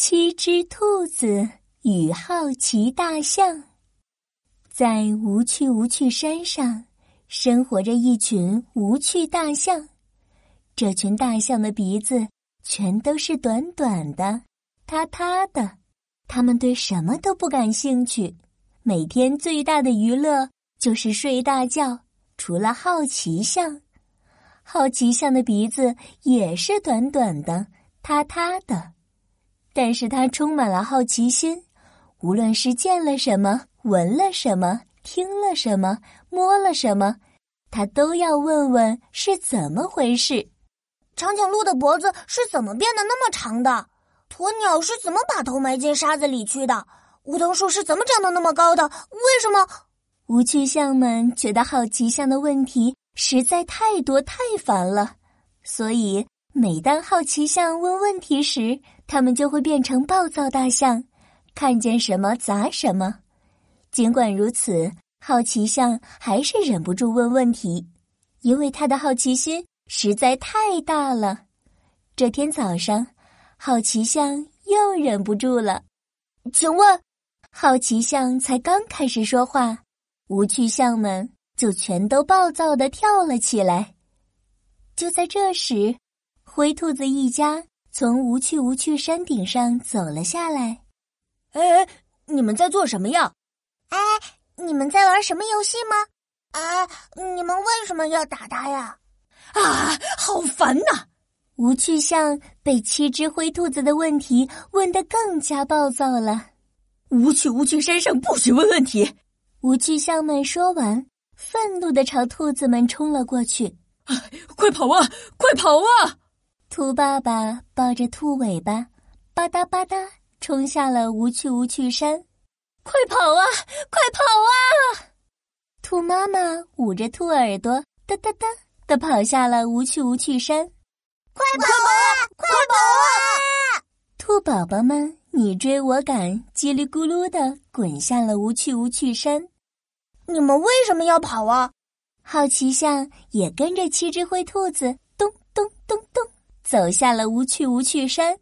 七只兔子与好奇大象，在无趣无趣山上生活着一群无趣大象。这群大象的鼻子全都是短短的、塌塌的，它们对什么都不感兴趣，每天最大的娱乐就是睡大觉。除了好奇象，好奇象的鼻子也是短短的、塌塌的。但是他充满了好奇心，无论是见了什么、闻了什么、听了什么、摸了什么，他都要问问是怎么回事。长颈鹿的脖子是怎么变得那么长的？鸵鸟是怎么把头埋进沙子里去的？梧桐树是怎么长得那么高的？为什么？无趣象们觉得好奇象的问题实在太多太烦了，所以每当好奇象问问题时，他们就会变成暴躁大象，看见什么砸什么。尽管如此，好奇象还是忍不住问问题，因为他的好奇心实在太大了。这天早上，好奇象又忍不住了，请问，好奇象才刚开始说话，无趣象们就全都暴躁的跳了起来。就在这时，灰兔子一家。从无趣无趣山顶上走了下来。哎，你们在做什么呀？哎，你们在玩什么游戏吗？啊，你们为什么要打他呀？啊，好烦呐！无趣象被七只灰兔子的问题问得更加暴躁了。无趣无趣山上不许问问题！无趣象们说完，愤怒的朝兔子们冲了过去。快跑啊！快跑啊！兔爸爸抱着兔尾巴，吧嗒吧嗒冲下了无趣无趣山。快跑啊！快跑啊！兔妈妈捂着兔耳朵，哒哒哒的跑下了无趣无趣山。快跑啊！快跑啊！兔宝宝们你追我赶，叽里咕噜的滚下了无趣无趣山。你们为什么要跑啊？好奇象也跟着七只灰兔子咚咚咚咚。走下了无趣无趣山。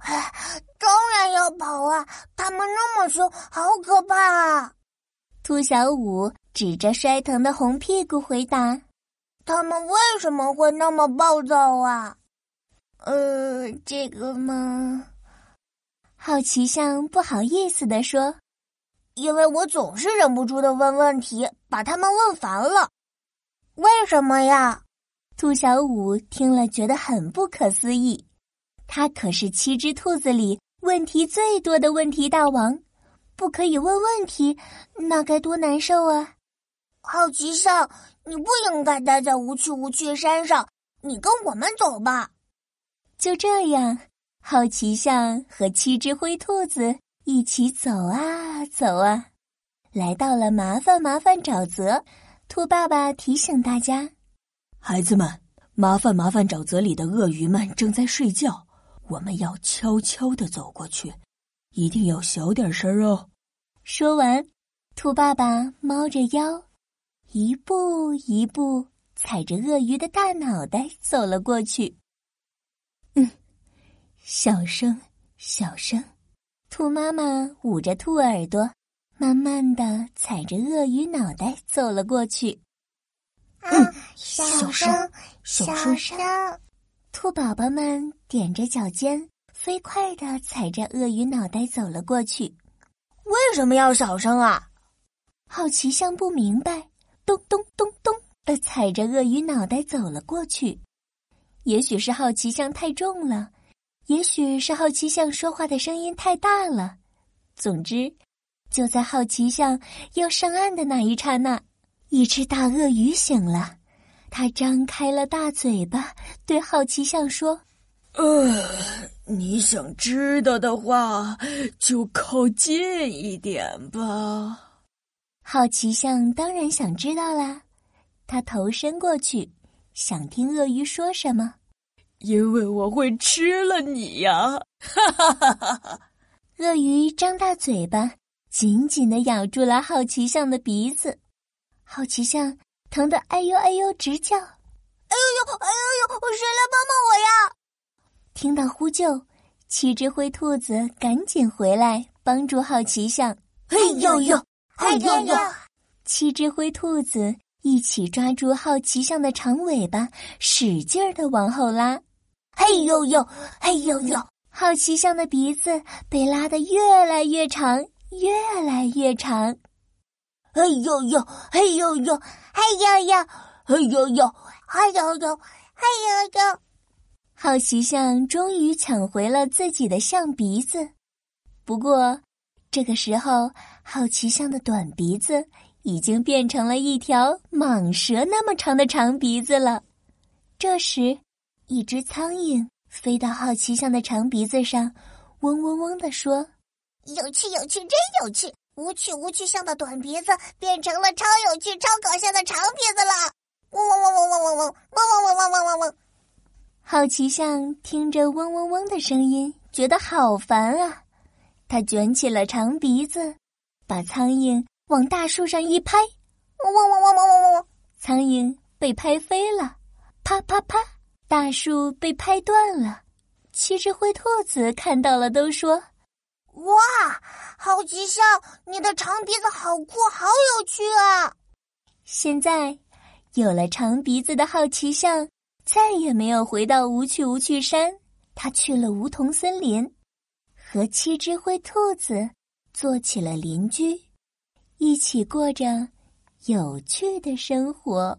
哎，当然要跑啊！他们那么凶，好可怕啊！兔小五指着摔疼的红屁股回答：“他们为什么会那么暴躁啊？”呃，这个嘛，好奇象不好意思的说：“因为我总是忍不住的问问题，把他们问烦了。为什么呀？”兔小五听了，觉得很不可思议。他可是七只兔子里问题最多的问题大王，不可以问问题，那该多难受啊！好奇象，你不应该待在无趣无趣山上，你跟我们走吧。就这样，好奇象和七只灰兔子一起走啊走啊，来到了麻烦麻烦沼泽。兔爸爸提醒大家。孩子们，麻烦麻烦！沼泽里的鳄鱼们正在睡觉，我们要悄悄的走过去，一定要小点声哦。说完，兔爸爸猫着腰，一步一步踩着鳄鱼的大脑袋走了过去。嗯，小声，小声。兔妈妈捂着兔耳朵，慢慢的踩着鳄鱼脑袋走了过去。嗯，小声，小声。兔宝宝们踮着脚尖，飞快的踩着鳄鱼脑袋走了过去。为什么要小声啊？好奇象不明白，咚咚咚咚的踩着鳄鱼脑袋走了过去。也许是好奇象太重了，也许是好奇象说话的声音太大了。总之，就在好奇象要上岸的那一刹那。一只大鳄鱼醒了，它张开了大嘴巴，对好奇象说：“呃，你想知道的话，就靠近一点吧。”好奇象当然想知道啦，他头伸过去，想听鳄鱼说什么。因为我会吃了你呀！哈哈哈哈哈！鳄鱼张大嘴巴，紧紧的咬住了好奇象的鼻子。好奇象疼得哎呦哎呦直叫，哎呦呦哎呦呦！谁来帮帮我呀？听到呼救，七只灰兔子赶紧回来帮助好奇象。嘿呦呦，嘿呦呦！七只灰兔子一起抓住好奇象的长尾巴，使劲儿的往后拉。嘿呦呦，嘿呦呦！好奇象的鼻子被拉得越来越长，越来越长。嘿呦呦，嘿呦呦，嘿呦呦，嘿呦呦，嘿呦呦，嘿呦呦！好奇象终于抢回了自己的象鼻子，不过这个时候，好奇象的短鼻子已经变成了一条蟒蛇那么长的长鼻子了。这时，一只苍蝇飞到好奇象的长鼻子上，嗡嗡嗡地说：“有趣，有趣，真有趣！无趣，无趣象的短鼻子变成了超有趣、超搞笑的长鼻子了！”嗡嗡嗡嗡嗡嗡嗡嗡嗡嗡嗡嗡嗡嗡。好奇象听着嗡嗡嗡的声音，觉得好烦啊！他卷起了长鼻子，把苍蝇往大树上一拍，嗡嗡嗡嗡嗡嗡嗡，苍蝇被拍飞了，啪啪啪，大树被拍断了。七只灰兔子看到了，都说：“哇，好奇象，你的长鼻子好酷，好有趣啊！”现在，有了长鼻子的好奇象。再也没有回到无趣无趣山，他去了梧桐森林，和七只灰兔子做起了邻居，一起过着有趣的生活。